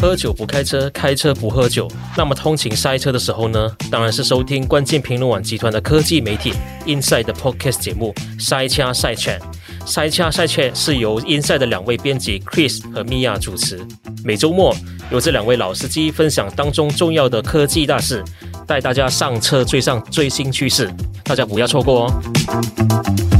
喝酒不开车，开车不喝酒。那么通勤塞车的时候呢？当然是收听关键评论网集团的科技媒体 Inside 的 Podcast 节目《塞掐塞 Chat》。塞掐塞 Chat 是由 Inside 的两位编辑 Chris 和 Mia 主持。每周末由这两位老司机分享当中重要的科技大事，带大家上车追上最新趋势。大家不要错过哦！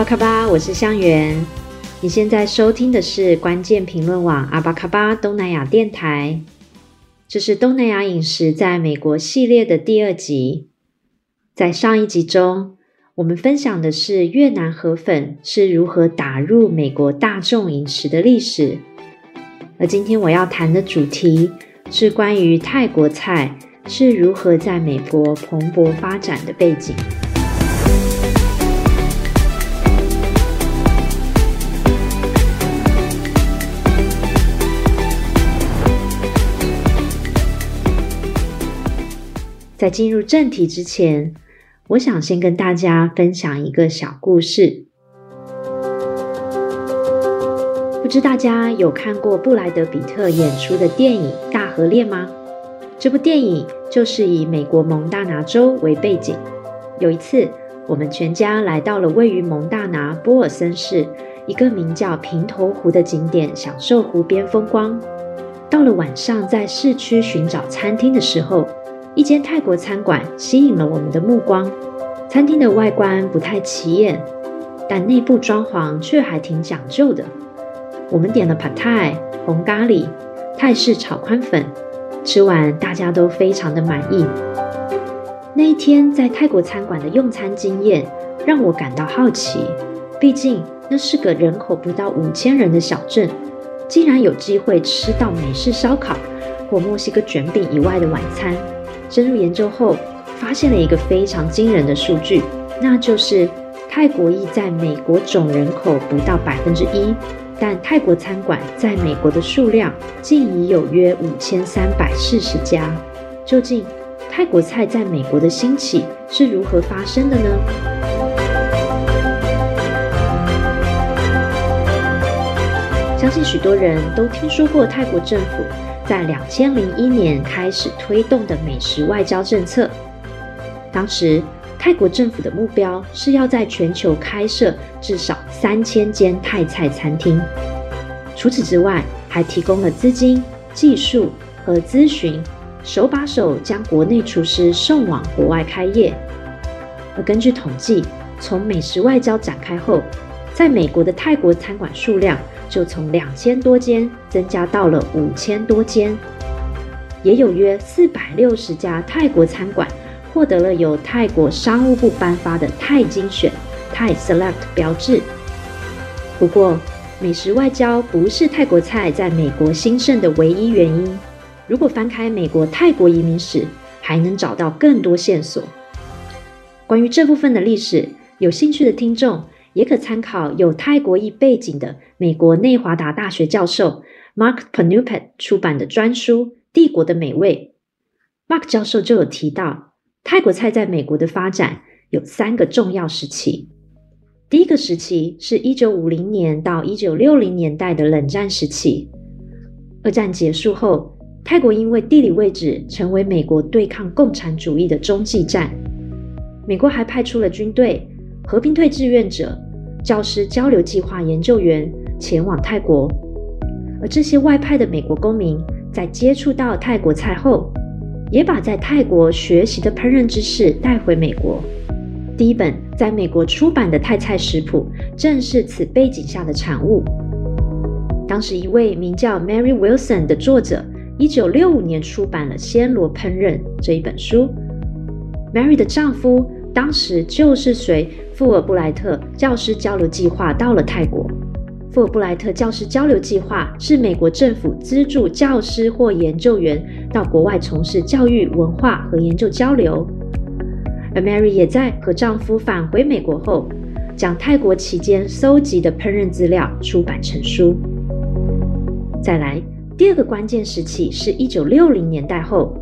阿峇卡巴，我是香元。你现在收听的是关键评论网阿巴卡巴东南亚电台。这是东南亚饮食在美国系列的第二集。在上一集中，我们分享的是越南河粉是如何打入美国大众饮食的历史。而今天我要谈的主题是关于泰国菜是如何在美国蓬勃发展的背景。在进入正题之前，我想先跟大家分享一个小故事。不知大家有看过布莱德彼特演出的电影《大河恋》吗？这部电影就是以美国蒙大拿州为背景。有一次，我们全家来到了位于蒙大拿波尔森市一个名叫平头湖的景点，享受湖边风光。到了晚上，在市区寻找餐厅的时候，一间泰国餐馆吸引了我们的目光。餐厅的外观不太起眼，但内部装潢却还挺讲究的。我们点了 Pad Thai、红咖喱、泰式炒宽粉，吃完大家都非常的满意。那一天在泰国餐馆的用餐经验让我感到好奇，毕竟那是个人口不到五千人的小镇，竟然有机会吃到美式烧烤或墨西哥卷饼以外的晚餐。深入研究后，发现了一个非常惊人的数据，那就是泰国裔在美国总人口不到百分之一，但泰国餐馆在美国的数量竟已有约五千三百四十家。究竟泰国菜在美国的兴起是如何发生的呢？相信许多人都听说过泰国政府。在两千零一年开始推动的美食外交政策，当时泰国政府的目标是要在全球开设至少三千间泰菜餐厅。除此之外，还提供了资金、技术和咨询，手把手将国内厨师送往国外开业。而根据统计，从美食外交展开后，在美国的泰国餐馆数量。就从两千多间增加到了五千多间，也有约四百六十家泰国餐馆获得了由泰国商务部颁发的泰精选泰 Select 标志。不过，美食外交不是泰国菜在美国兴盛的唯一原因。如果翻开美国泰国移民史，还能找到更多线索。关于这部分的历史，有兴趣的听众。也可参考有泰国裔背景的美国内华达大学教授 Mark Panupet 出版的专书《帝国的美味》。Mark 教授就有提到，泰国菜在美国的发展有三个重要时期。第一个时期是一九五零年到一九六零年代的冷战时期。二战结束后，泰国因为地理位置成为美国对抗共产主义的中继站，美国还派出了军队。和平退志愿者、教师交流计划研究员前往泰国，而这些外派的美国公民在接触到泰国菜后，也把在泰国学习的烹饪知识带回美国。第一本在美国出版的泰菜食谱，正是此背景下的产物。当时，一位名叫 Mary Wilson 的作者一九六五年出版了《暹罗烹饪》这一本书。Mary 的丈夫当时就是随富尔布莱特教师交流计划到了泰国。富尔布莱特教师交流计划是美国政府资助教师或研究员到国外从事教育、文化和研究交流。而 Mary 也在和丈夫返回美国后，将泰国期间搜集的烹饪资料出版成书。再来，第二个关键时期是一九六零年代后，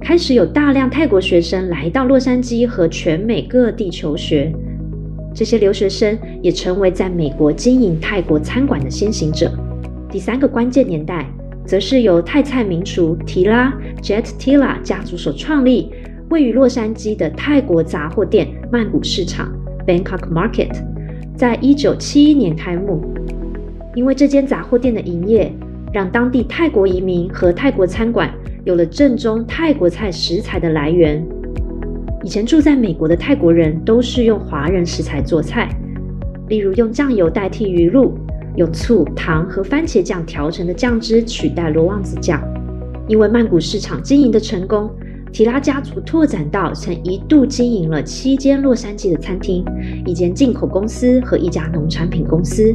开始有大量泰国学生来到洛杉矶和全美各地求学。这些留学生也成为在美国经营泰国餐馆的先行者。第三个关键年代，则是由泰菜名厨提拉 Jet Tila 家族所创立，位于洛杉矶的泰国杂货店曼谷市场 Bangkok Market，在一九七一年开幕。因为这间杂货店的营业，让当地泰国移民和泰国餐馆有了正宗泰国菜食材的来源。以前住在美国的泰国人都是用华人食材做菜，例如用酱油代替鱼露，用醋、糖和番茄酱调成的酱汁取代罗旺子酱。因为曼谷市场经营的成功，提拉家族拓展到曾一度经营了七间洛杉矶的餐厅、一间进口公司和一家农产品公司。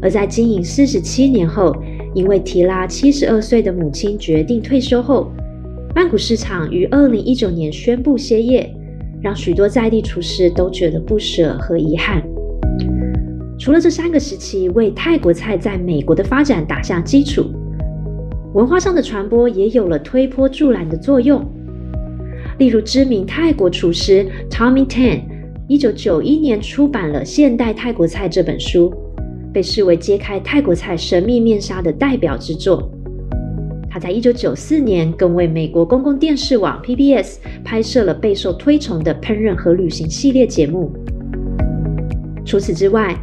而在经营四十七年后，因为提拉七十二岁的母亲决定退休后，曼谷市场于二零一九年宣布歇业，让许多在地厨师都觉得不舍和遗憾。除了这三个时期为泰国菜在美国的发展打下基础，文化上的传播也有了推波助澜的作用。例如，知名泰国厨师 Tommy Tan 一九九一年出版了《现代泰国菜》这本书，被视为揭开泰国菜神秘面纱的代表之作。他在一九九四年更为美国公共电视网 PBS 拍摄了备受推崇的烹饪和旅行系列节目。除此之外，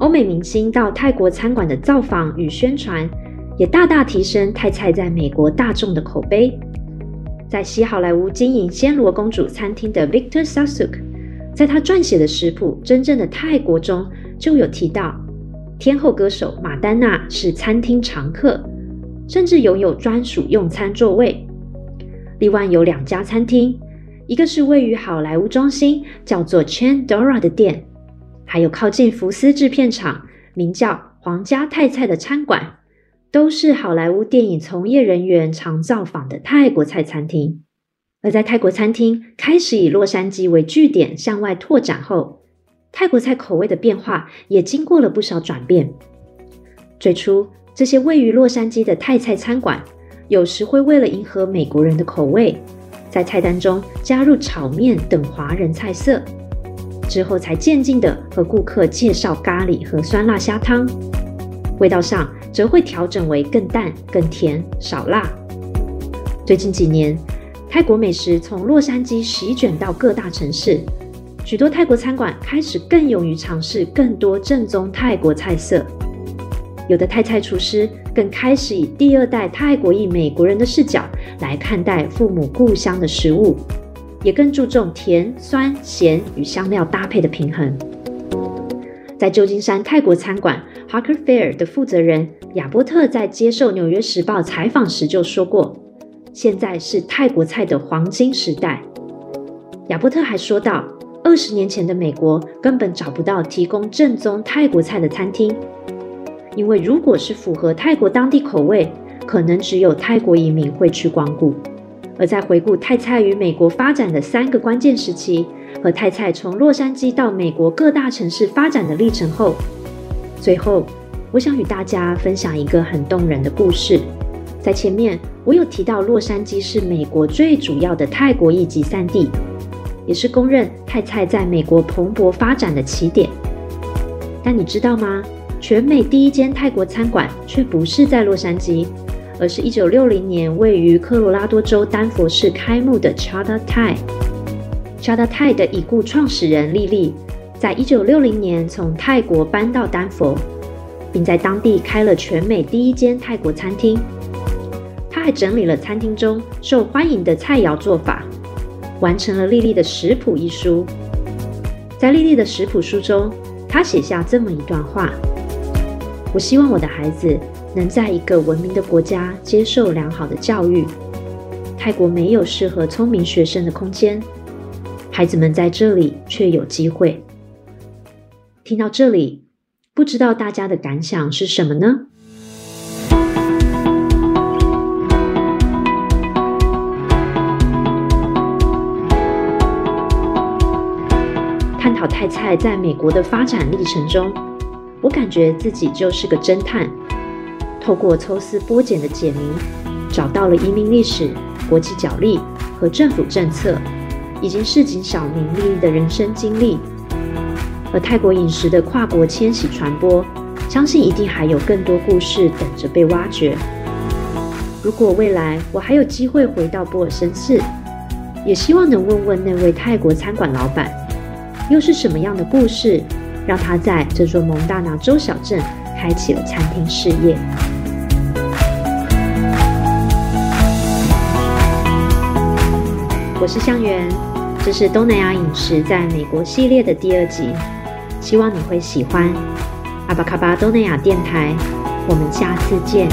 欧美明星到泰国餐馆的造访与宣传，也大大提升泰菜在美国大众的口碑。在西好莱坞经营暹罗公主餐厅的 Victor Sasuk，在他撰写的食谱《真正的泰国》中就有提到，天后歌手玛丹娜是餐厅常客。甚至拥有专属用餐座位。另外有两家餐厅，一个是位于好莱坞中心，叫做 Chan Dora 的店，还有靠近福斯制片厂，名叫皇家泰菜的餐馆，都是好莱坞电影从业人员常造访的泰国菜餐厅。而在泰国餐厅开始以洛杉矶为据点向外拓展后，泰国菜口味的变化也经过了不少转变。最初，这些位于洛杉矶的泰菜餐馆，有时会为了迎合美国人的口味，在菜单中加入炒面等华人菜色。之后才渐进地和顾客介绍咖喱和酸辣虾汤，味道上则会调整为更淡、更甜、少辣。最近几年，泰国美食从洛杉矶席卷到各大城市，许多泰国餐馆开始更勇于尝试更多正宗泰国菜色。有的泰菜厨师更开始以第二代泰国裔美国人的视角来看待父母故乡的食物，也更注重甜、酸、咸与香料搭配的平衡。在旧金山泰国餐馆 Harker Fair 的负责人亚波特在接受《纽约时报》采访时就说过：“现在是泰国菜的黄金时代。”亚波特还说道：“二十年前的美国根本找不到提供正宗泰国菜的餐厅。”因为如果是符合泰国当地口味，可能只有泰国移民会去光顾。而在回顾泰菜与美国发展的三个关键时期，和泰菜从洛杉矶到美国各大城市发展的历程后，最后我想与大家分享一个很动人的故事。在前面我有提到，洛杉矶是美国最主要的泰国裔集散地，也是公认泰菜在美国蓬勃发展的起点。但你知道吗？全美第一间泰国餐馆却不是在洛杉矶，而是一九六零年位于科罗拉多州丹佛市开幕的 Chada Thai。Chada Thai 的已故创始人莉莉，在一九六零年从泰国搬到丹佛，并在当地开了全美第一间泰国餐厅。她还整理了餐厅中受欢迎的菜肴做法，完成了莉莉的食谱一书。在莉莉的食谱书中，她写下这么一段话。我希望我的孩子能在一个文明的国家接受良好的教育。泰国没有适合聪明学生的空间，孩子们在这里却有机会。听到这里，不知道大家的感想是什么呢？探讨泰菜在美国的发展历程中，我感觉自己就是个侦探，透过抽丝剥茧的解谜，找到了移民历史。国际角力和政府政策，以及市井小民利益的人生经历，而泰国饮食的跨国迁徙传播，相信一定还有更多故事等着被挖掘。如果未来我还有机会回到布尔森市，也希望能问问那位泰国餐馆老板，又是什么样的故事，让他在这座蒙大拿州小镇开启了餐厅事业。我是香圆，这是东南亚饮食在美国系列的第二集，希望你会喜欢。阿巴卡巴东南亚电台，我们下次见。